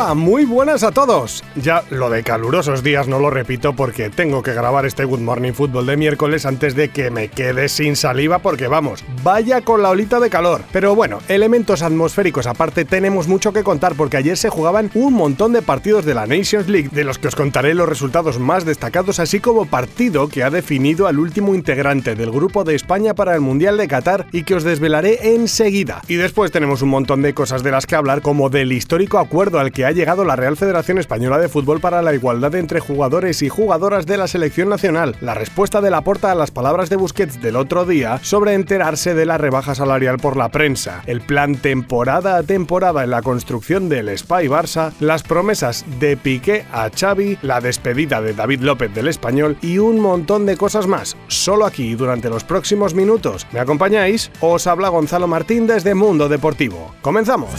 Muy buenas a todos. Ya lo de calurosos días no lo repito porque tengo que grabar este Good Morning Football de miércoles antes de que me quede sin saliva porque vamos, vaya con la olita de calor. Pero bueno, elementos atmosféricos aparte tenemos mucho que contar porque ayer se jugaban un montón de partidos de la Nations League de los que os contaré los resultados más destacados así como partido que ha definido al último integrante del grupo de España para el Mundial de Qatar y que os desvelaré enseguida. Y después tenemos un montón de cosas de las que hablar como del histórico acuerdo al que ha llegado la Real Federación Española de Fútbol para la igualdad entre jugadores y jugadoras de la selección nacional, la respuesta de la porta a las palabras de Busquets del otro día sobre enterarse de la rebaja salarial por la prensa, el plan temporada a temporada en la construcción del Spy Barça, las promesas de Piqué a Xavi, la despedida de David López del Español y un montón de cosas más, solo aquí durante los próximos minutos. ¿Me acompañáis? Os habla Gonzalo Martín desde Mundo Deportivo. ¡Comenzamos!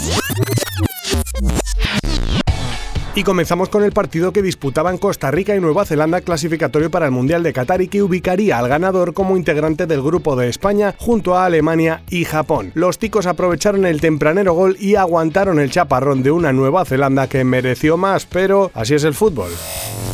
Y comenzamos con el partido que disputaban Costa Rica y Nueva Zelanda clasificatorio para el Mundial de Qatar y que ubicaría al ganador como integrante del grupo de España junto a Alemania y Japón. Los ticos aprovecharon el tempranero gol y aguantaron el chaparrón de una Nueva Zelanda que mereció más, pero así es el fútbol.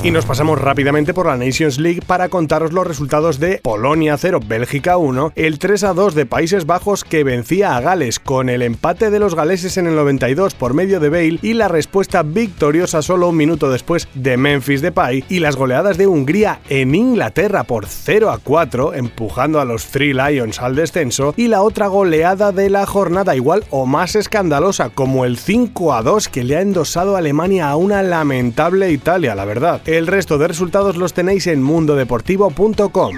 Y nos pasamos rápidamente por la Nations League para contaros los resultados de Polonia 0, Bélgica 1, el 3 a 2 de Países Bajos que vencía a Gales con el empate de los galeses en el 92 por medio de Bale y la respuesta victoriosa solo un minuto después de Memphis Depay y las goleadas de Hungría en Inglaterra por 0 a 4 empujando a los Three Lions al descenso y la otra goleada de la jornada igual o más escandalosa como el 5 a 2 que le ha endosado Alemania a una lamentable Italia, la verdad. El resto de resultados los tenéis en mundodeportivo.com.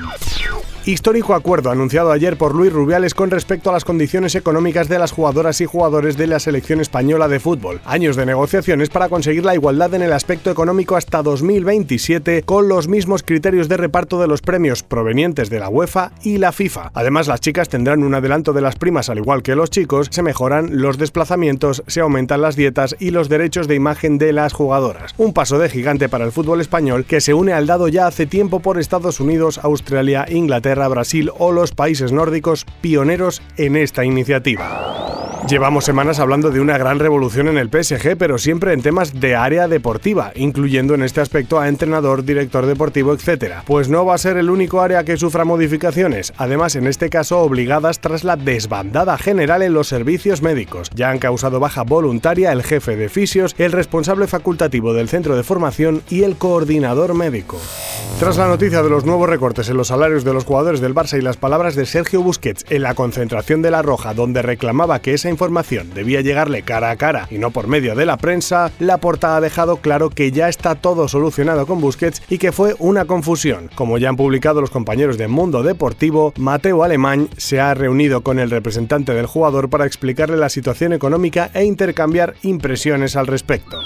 Histórico acuerdo anunciado ayer por Luis Rubiales con respecto a las condiciones económicas de las jugadoras y jugadores de la selección española de fútbol. Años de negociaciones para conseguir la igualdad en el aspecto económico hasta 2027 con los mismos criterios de reparto de los premios provenientes de la UEFA y la FIFA. Además, las chicas tendrán un adelanto de las primas al igual que los chicos, se mejoran los desplazamientos, se aumentan las dietas y los derechos de imagen de las jugadoras. Un paso de gigante para el fútbol español que se une al dado ya hace tiempo por Estados Unidos, Australia, Inglaterra, Brasil o los países nórdicos pioneros en esta iniciativa. Llevamos semanas hablando de una gran revolución en el PSG, pero siempre en temas de área deportiva, incluyendo en este aspecto a entrenador, director deportivo, etc. Pues no va a ser el único área que sufra modificaciones, además en este caso obligadas tras la desbandada general en los servicios médicos. Ya han causado baja voluntaria el jefe de fisios, el responsable facultativo del centro de formación y el coordinador médico. Tras la noticia de los nuevos recortes en los salarios de los jugadores del Barça y las palabras de Sergio Busquets en la concentración de La Roja, donde reclamaba que esa información debía llegarle cara a cara y no por medio de la prensa, la portada ha dejado claro que ya está todo solucionado con Busquets y que fue una confusión. Como ya han publicado los compañeros de Mundo Deportivo, Mateo Alemán se ha reunido con el representante del jugador para explicarle la situación económica e intercambiar impresiones al respecto.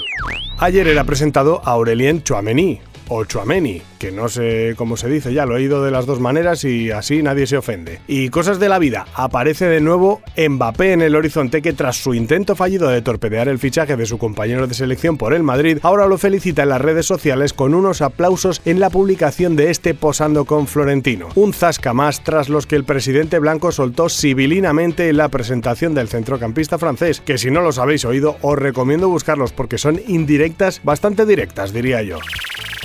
Ayer era presentado Aurelien Chouameni, o Chouameni, que no sé cómo se dice, ya lo he oído de las dos maneras y así nadie se ofende. Y cosas de la vida, aparece de nuevo Mbappé en el horizonte que tras su intento fallido de torpedear el fichaje de su compañero de selección por el Madrid, ahora lo felicita en las redes sociales con unos aplausos en la publicación de este posando con Florentino. Un zasca más tras los que el presidente blanco soltó civilinamente en la presentación del centrocampista francés, que si no los habéis oído os recomiendo buscarlos porque son indirectas, bastante directas diría yo.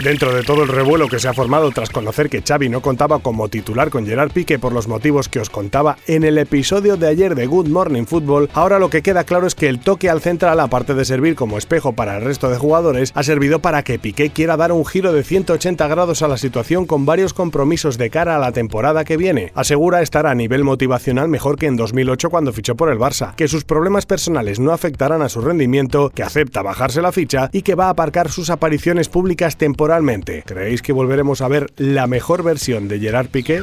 Dentro de todo el revuelo que se ha formado tras conocer que Xavi no contaba como titular con Gerard Pique por los motivos que os contaba en el episodio de ayer de Good Morning Football, ahora lo que queda claro es que el toque al central, aparte de servir como espejo para el resto de jugadores, ha servido para que Piqué quiera dar un giro de 180 grados a la situación con varios compromisos de cara a la temporada que viene. Asegura estar a nivel motivacional mejor que en 2008 cuando fichó por el Barça, que sus problemas personales no afectarán a su rendimiento, que acepta bajarse la ficha y que va a aparcar sus apariciones públicas temporales ¿Creéis que volveremos a ver la mejor versión de Gerard Piqué?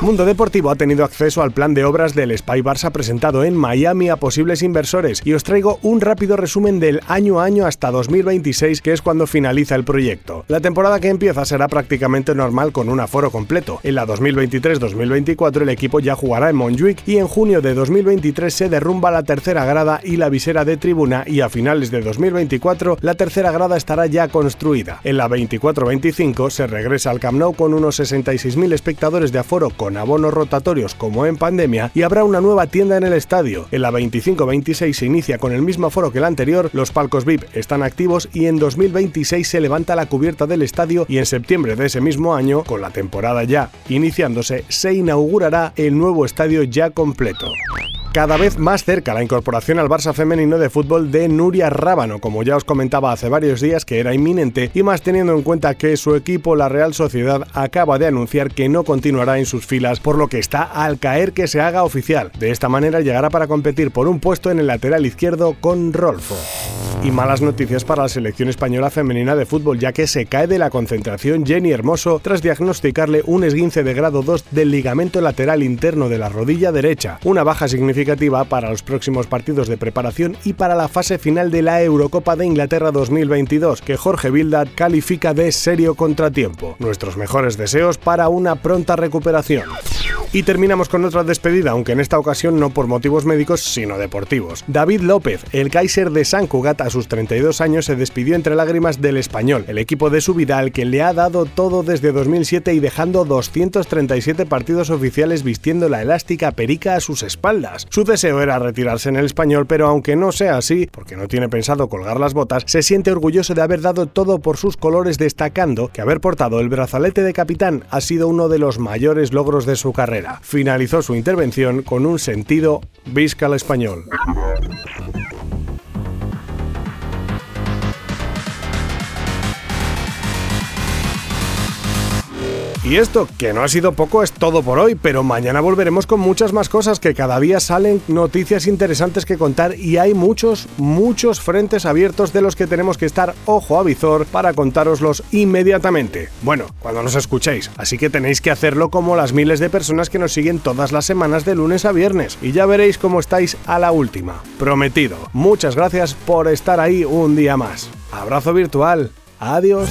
Mundo Deportivo ha tenido acceso al plan de obras del Spy Barça presentado en Miami a posibles inversores y os traigo un rápido resumen del año a año hasta 2026 que es cuando finaliza el proyecto. La temporada que empieza será prácticamente normal con un aforo completo. En la 2023-2024 el equipo ya jugará en Montjuic y en junio de 2023 se derrumba la tercera grada y la visera de tribuna y a finales de 2024 la tercera grada estará ya construida. En la 24-25 se regresa al Camp Nou con unos 66.000 espectadores de aforo con abonos rotatorios como en pandemia y habrá una nueva tienda en el estadio. En la 25-26 se inicia con el mismo aforo que el anterior, los palcos VIP están activos y en 2026 se levanta la cubierta del estadio y en septiembre de ese mismo año, con la temporada ya iniciándose, se inaugurará el nuevo estadio ya completo cada vez más cerca la incorporación al Barça femenino de fútbol de Nuria Rábano, como ya os comentaba hace varios días que era inminente, y más teniendo en cuenta que su equipo, la Real Sociedad, acaba de anunciar que no continuará en sus filas, por lo que está al caer que se haga oficial. De esta manera llegará para competir por un puesto en el lateral izquierdo con Rolfo. Y malas noticias para la selección española femenina de fútbol, ya que se cae de la concentración Jenny Hermoso tras diagnosticarle un esguince de grado 2 del ligamento lateral interno de la rodilla derecha, una baja significativa para los próximos partidos de preparación y para la fase final de la Eurocopa de Inglaterra 2022, que Jorge Bildat califica de serio contratiempo. Nuestros mejores deseos para una pronta recuperación. Y terminamos con otra despedida, aunque en esta ocasión no por motivos médicos, sino deportivos. David López, el Kaiser de San Cugat, a sus 32 años, se despidió entre lágrimas del español, el equipo de su vida al que le ha dado todo desde 2007 y dejando 237 partidos oficiales vistiendo la elástica perica a sus espaldas. Su deseo era retirarse en el español, pero aunque no sea así, porque no tiene pensado colgar las botas, se siente orgulloso de haber dado todo por sus colores, destacando que haber portado el brazalete de capitán ha sido uno de los mayores logros de su carrera. Finalizó su intervención con un sentido visca al español. Y esto, que no ha sido poco, es todo por hoy, pero mañana volveremos con muchas más cosas que cada día salen noticias interesantes que contar y hay muchos, muchos frentes abiertos de los que tenemos que estar ojo a visor para contároslos inmediatamente. Bueno, cuando nos escuchéis, así que tenéis que hacerlo como las miles de personas que nos siguen todas las semanas de lunes a viernes y ya veréis cómo estáis a la última. Prometido. Muchas gracias por estar ahí un día más. Abrazo virtual. Adiós.